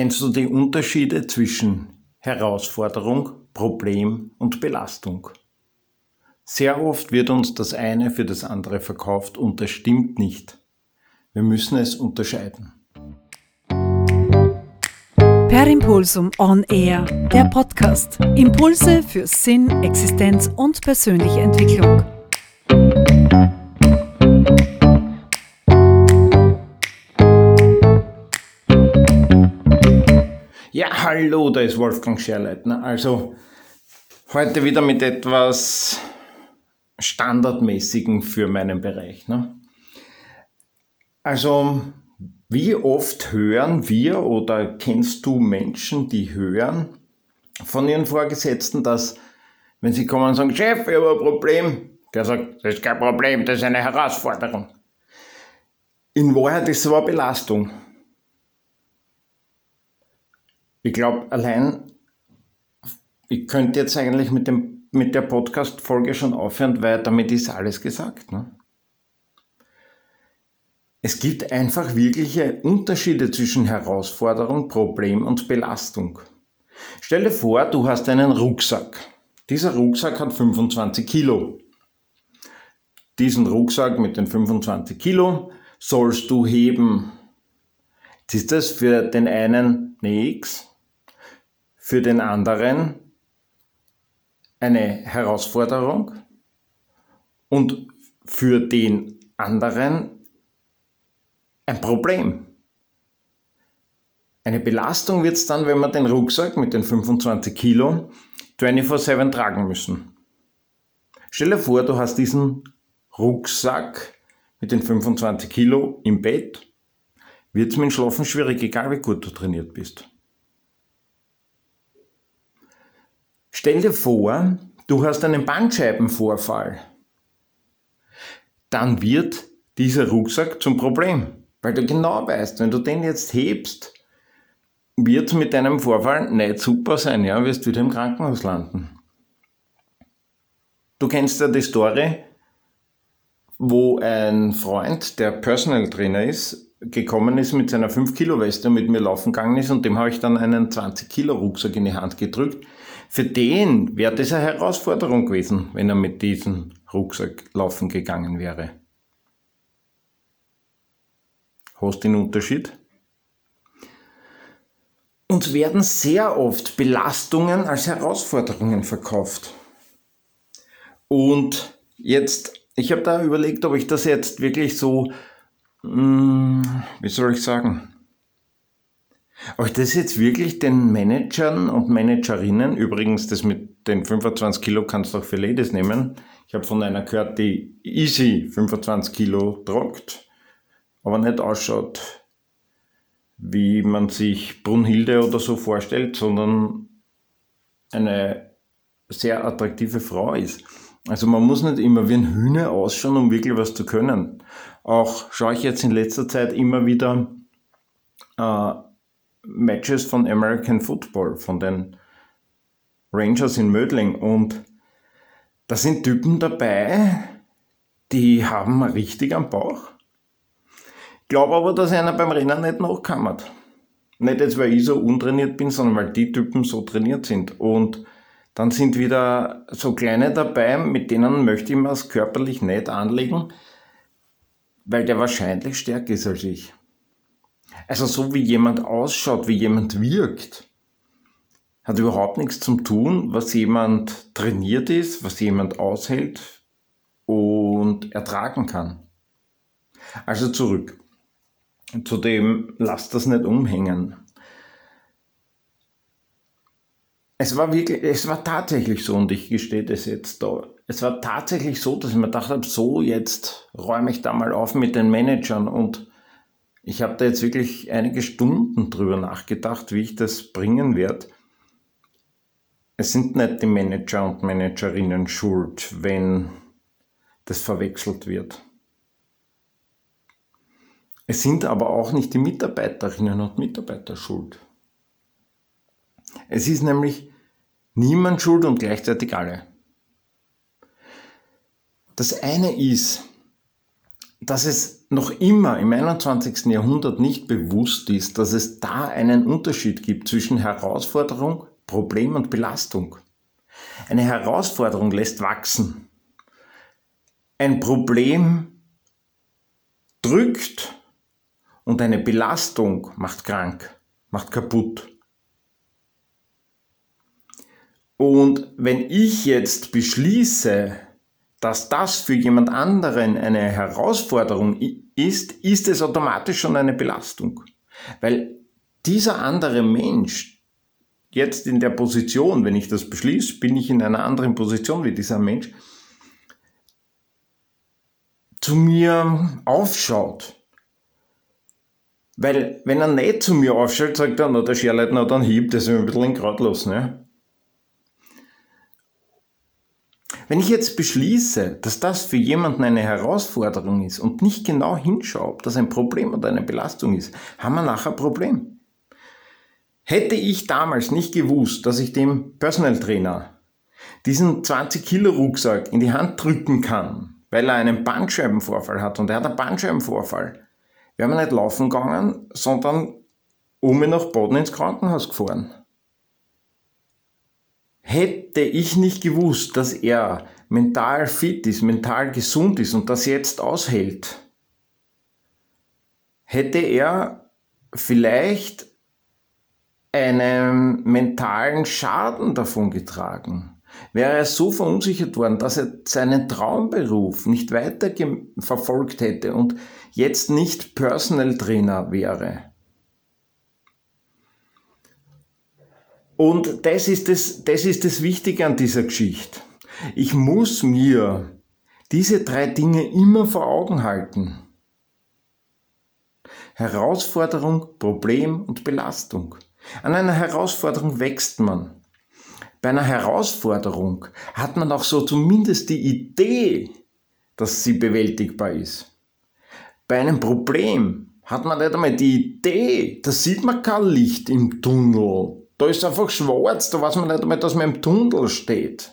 Kennst du die Unterschiede zwischen Herausforderung, Problem und Belastung? Sehr oft wird uns das eine für das andere verkauft und das stimmt nicht. Wir müssen es unterscheiden. Per Impulsum On Air, der Podcast. Impulse für Sinn, Existenz und persönliche Entwicklung. Hallo, da ist Wolfgang Scherleitner. Also heute wieder mit etwas Standardmäßigen für meinen Bereich. Ne? Also, wie oft hören wir oder kennst du Menschen, die hören von ihren Vorgesetzten, dass, wenn sie kommen und sagen, Chef, ich habe ein Problem, der sagt, das ist kein Problem, das ist eine Herausforderung. In Wahrheit ist es aber Belastung. Ich glaube, allein, ich könnte jetzt eigentlich mit, dem, mit der Podcast-Folge schon aufhören, weil damit ist alles gesagt. Ne? Es gibt einfach wirkliche Unterschiede zwischen Herausforderung, Problem und Belastung. Stell dir vor, du hast einen Rucksack. Dieser Rucksack hat 25 Kilo. Diesen Rucksack mit den 25 Kilo sollst du heben. Jetzt ist das für den einen nichts, für den anderen eine Herausforderung und für den anderen ein Problem. Eine Belastung wird es dann, wenn wir den Rucksack mit den 25 Kilo 24-7 tragen müssen. Stell dir vor, du hast diesen Rucksack mit den 25 Kilo im Bett. Wird es mit dem Schlafen schwierig, egal wie gut du trainiert bist. Stell dir vor, du hast einen Bandscheibenvorfall. Dann wird dieser Rucksack zum Problem, weil du genau weißt, wenn du den jetzt hebst, wird es mit deinem Vorfall nicht super sein, ja, wirst wieder im Krankenhaus landen. Du kennst ja die Story, wo ein Freund, der Personal Trainer ist, gekommen ist mit seiner 5 Kilo Weste und mit mir laufen gegangen ist und dem habe ich dann einen 20 Kilo Rucksack in die Hand gedrückt für den wäre das eine Herausforderung gewesen, wenn er mit diesem Rucksack laufen gegangen wäre. Hast den Unterschied? Uns werden sehr oft Belastungen als Herausforderungen verkauft. Und jetzt, ich habe da überlegt, ob ich das jetzt wirklich so, hm, wie soll ich sagen, ich das jetzt wirklich den Managern und Managerinnen, übrigens das mit den 25 Kilo kannst du auch für Ladies nehmen. Ich habe von einer gehört, die easy 25 Kilo tragt, aber nicht ausschaut, wie man sich Brunhilde oder so vorstellt, sondern eine sehr attraktive Frau ist. Also man muss nicht immer wie ein Hühner ausschauen, um wirklich was zu können. Auch schaue ich jetzt in letzter Zeit immer wieder äh, Matches von American Football, von den Rangers in Mödling. Und da sind Typen dabei, die haben richtig am Bauch. Ich glaube aber, dass einer beim Rennen nicht nachkammert. Nicht jetzt, weil ich so untrainiert bin, sondern weil die Typen so trainiert sind. Und dann sind wieder so kleine dabei, mit denen möchte ich mir es körperlich nicht anlegen, weil der wahrscheinlich stärker ist als ich. Also so wie jemand ausschaut, wie jemand wirkt, hat überhaupt nichts zu tun, was jemand trainiert ist, was jemand aushält und ertragen kann. Also zurück. Zu dem, lasst das nicht umhängen. Es war wirklich, es war tatsächlich so, und ich gestehe das jetzt da. Es war tatsächlich so, dass ich mir gedacht habe, so, jetzt räume ich da mal auf mit den Managern und ich habe da jetzt wirklich einige Stunden drüber nachgedacht, wie ich das bringen werde. Es sind nicht die Manager und Managerinnen schuld, wenn das verwechselt wird. Es sind aber auch nicht die Mitarbeiterinnen und Mitarbeiter schuld. Es ist nämlich niemand schuld und gleichzeitig alle. Das eine ist, dass es noch immer im 21. Jahrhundert nicht bewusst ist, dass es da einen Unterschied gibt zwischen Herausforderung, Problem und Belastung. Eine Herausforderung lässt wachsen. Ein Problem drückt und eine Belastung macht krank, macht kaputt. Und wenn ich jetzt beschließe, dass das für jemand anderen eine Herausforderung ist, ist es automatisch schon eine Belastung. Weil dieser andere Mensch, jetzt in der Position, wenn ich das beschließe, bin ich in einer anderen Position wie dieser Mensch, zu mir aufschaut. Weil, wenn er nicht zu mir aufschaut, sagt er, na, der Scherleitner hat einen Hieb, das ist ein bisschen in Grad lassen. Ja? Wenn ich jetzt beschließe, dass das für jemanden eine Herausforderung ist und nicht genau hinschaue, ob das ein Problem oder eine Belastung ist, haben wir nachher ein Problem. Hätte ich damals nicht gewusst, dass ich dem Personal Trainer diesen 20 Kilo Rucksack in die Hand drücken kann, weil er einen Bandscheibenvorfall hat und er hat einen Bandscheibenvorfall, wäre wir nicht laufen gegangen, sondern um nach Boden ins Krankenhaus gefahren. Hätte ich nicht gewusst, dass er mental fit ist, mental gesund ist und das jetzt aushält, hätte er vielleicht einen mentalen Schaden davon getragen. Wäre er so verunsichert worden, dass er seinen Traumberuf nicht weiter verfolgt hätte und jetzt nicht Personal Trainer wäre, Und das ist das, das ist das Wichtige an dieser Geschichte. Ich muss mir diese drei Dinge immer vor Augen halten. Herausforderung, Problem und Belastung. An einer Herausforderung wächst man. Bei einer Herausforderung hat man auch so zumindest die Idee, dass sie bewältigbar ist. Bei einem Problem hat man nicht einmal die Idee, da sieht man kein Licht im Tunnel. Da ist einfach schwarz, da weiß man nicht einmal, dass man im Tunnel steht.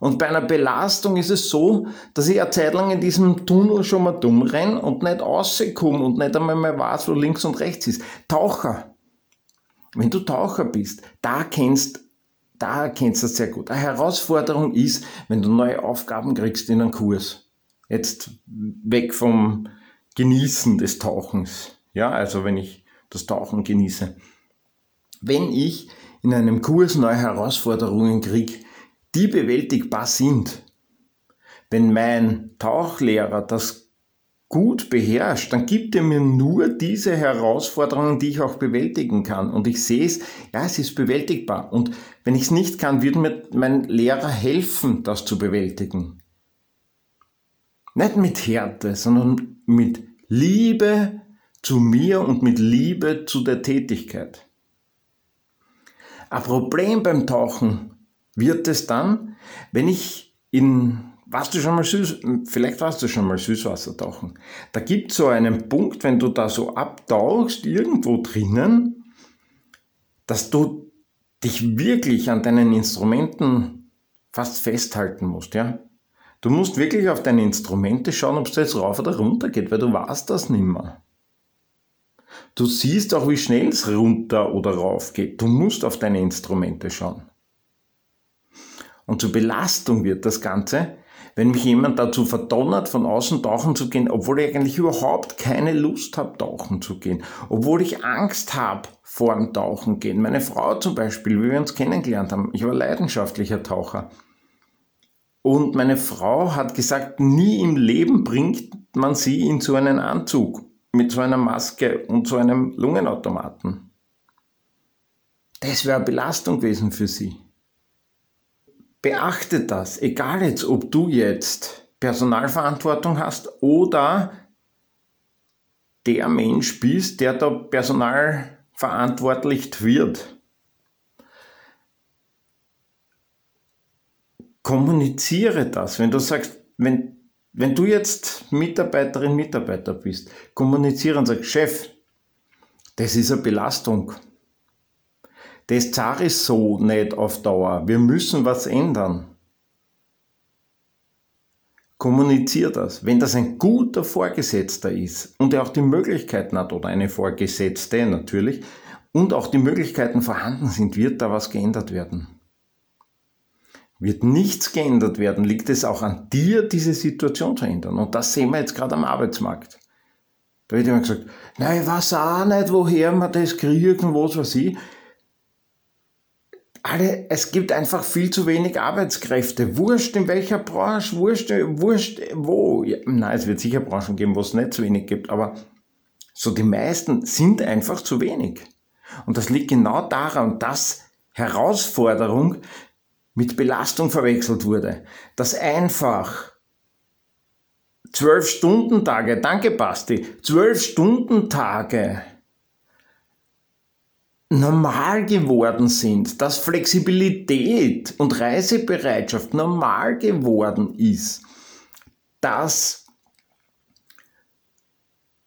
Und bei einer Belastung ist es so, dass ich eine Zeit lang in diesem Tunnel schon mal dumm renne und nicht rauskomme und nicht einmal mehr weiß, wo links und rechts ist. Taucher. Wenn du Taucher bist, da kennst da kennst du es sehr gut. Eine Herausforderung ist, wenn du neue Aufgaben kriegst in einem Kurs. Jetzt weg vom Genießen des Tauchens. Ja, also wenn ich das Tauchen genieße wenn ich in einem Kurs neue Herausforderungen kriege, die bewältigbar sind. Wenn mein Tauchlehrer das gut beherrscht, dann gibt er mir nur diese Herausforderungen, die ich auch bewältigen kann. Und ich sehe es, ja, es ist bewältigbar. Und wenn ich es nicht kann, wird mir mein Lehrer helfen, das zu bewältigen. Nicht mit Härte, sondern mit Liebe zu mir und mit Liebe zu der Tätigkeit. Ein Problem beim Tauchen wird es dann, wenn ich in, warst du schon mal süß, vielleicht warst du schon mal Süßwasser tauchen. Da gibt es so einen Punkt, wenn du da so abtauchst, irgendwo drinnen, dass du dich wirklich an deinen Instrumenten fast festhalten musst, ja. Du musst wirklich auf deine Instrumente schauen, ob es jetzt rauf oder runter geht, weil du weißt das nimmer. Du siehst auch, wie schnell es runter oder rauf geht. Du musst auf deine Instrumente schauen. Und zur Belastung wird das Ganze, wenn mich jemand dazu verdonnert, von außen tauchen zu gehen, obwohl ich eigentlich überhaupt keine Lust habe, tauchen zu gehen, obwohl ich Angst habe vor dem Tauchen gehen. Meine Frau zum Beispiel, wie wir uns kennengelernt haben, ich war leidenschaftlicher Taucher. Und meine Frau hat gesagt, nie im Leben bringt man sie in so einen Anzug mit so einer Maske und so einem Lungenautomaten. Das wäre Belastung gewesen für sie. Beachte das, egal jetzt, ob du jetzt Personalverantwortung hast oder der Mensch bist, der da personalverantwortlich wird. Kommuniziere das. Wenn du sagst, wenn wenn du jetzt Mitarbeiterin, Mitarbeiter bist, kommunizieren und sagst, Chef, das ist eine Belastung. Das zahle ich so nicht auf Dauer. Wir müssen was ändern. Kommunizier das. Wenn das ein guter Vorgesetzter ist und er auch die Möglichkeiten hat, oder eine Vorgesetzte natürlich, und auch die Möglichkeiten vorhanden sind, wird da was geändert werden. Wird nichts geändert werden, liegt es auch an dir, diese Situation zu ändern. Und das sehen wir jetzt gerade am Arbeitsmarkt. Da wird immer gesagt, nein, ich weiß auch nicht, woher man das kriegt und was weiß ich alle, es gibt einfach viel zu wenig Arbeitskräfte. Wurscht in welcher Branche, wurscht, wurscht wo. Ja, nein, es wird sicher Branchen geben, wo es nicht zu wenig gibt, aber so die meisten sind einfach zu wenig. Und das liegt genau daran, dass Herausforderung mit Belastung verwechselt wurde. Dass einfach zwölf Stunden Tage, danke Basti, zwölf Stunden Tage normal geworden sind, dass Flexibilität und Reisebereitschaft normal geworden ist, dass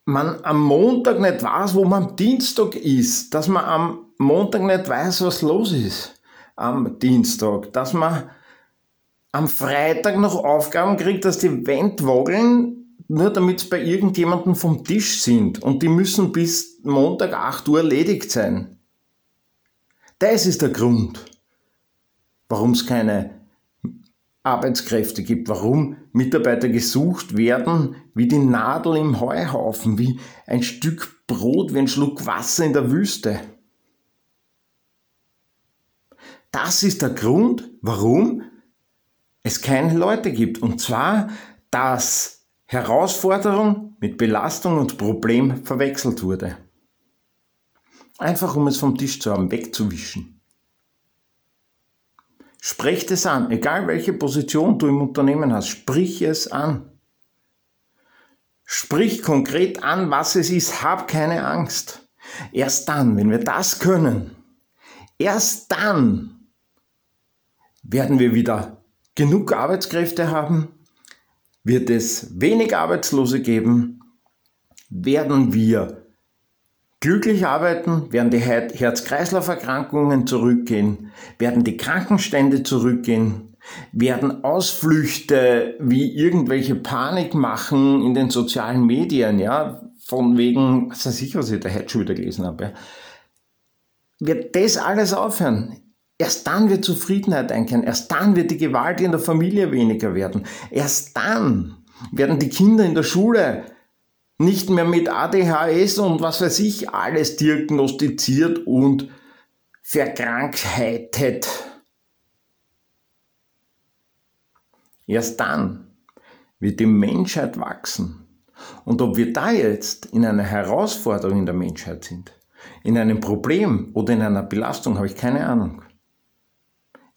man am Montag nicht weiß, wo man am Dienstag ist, dass man am Montag nicht weiß, was los ist am Dienstag, dass man am Freitag noch Aufgaben kriegt, dass die Wendwageln nur damit es bei irgendjemandem vom Tisch sind und die müssen bis Montag 8 Uhr erledigt sein. Das ist der Grund, warum es keine Arbeitskräfte gibt, warum Mitarbeiter gesucht werden wie die Nadel im Heuhaufen, wie ein Stück Brot, wie ein Schluck Wasser in der Wüste. Das ist der Grund, warum es keine Leute gibt. Und zwar, dass Herausforderung mit Belastung und Problem verwechselt wurde. Einfach um es vom Tisch zu haben, wegzuwischen. Sprecht es an, egal welche Position du im Unternehmen hast, sprich es an. Sprich konkret an, was es ist, hab keine Angst. Erst dann, wenn wir das können, erst dann werden wir wieder genug Arbeitskräfte haben, wird es wenig Arbeitslose geben, werden wir glücklich arbeiten, werden die Herz-Kreislauf-Erkrankungen zurückgehen, werden die Krankenstände zurückgehen, werden Ausflüchte wie irgendwelche Panik machen in den sozialen Medien, ja, von wegen, was weiß ich, was ich da heute schon wieder gelesen habe, ja. wird das alles aufhören. Erst dann wird Zufriedenheit einkehren, erst dann wird die Gewalt in der Familie weniger werden, erst dann werden die Kinder in der Schule nicht mehr mit ADHS und was weiß ich alles diagnostiziert und verkrankhetet. Erst dann wird die Menschheit wachsen. Und ob wir da jetzt in einer Herausforderung in der Menschheit sind, in einem Problem oder in einer Belastung, habe ich keine Ahnung.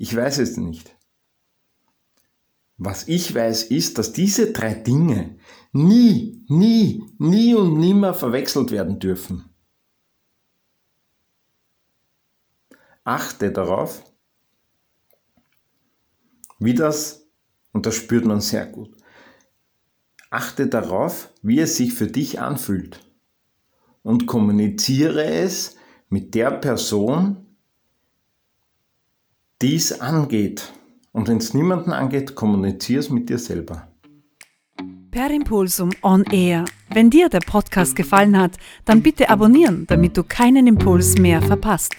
Ich weiß es nicht. Was ich weiß, ist, dass diese drei Dinge nie, nie, nie und nimmer verwechselt werden dürfen. Achte darauf, wie das, und das spürt man sehr gut, achte darauf, wie es sich für dich anfühlt und kommuniziere es mit der Person, die es angeht. Und wenn es niemanden angeht, kommunizier es mit dir selber. Per Impulsum On Air. Wenn dir der Podcast gefallen hat, dann bitte abonnieren, damit du keinen Impuls mehr verpasst.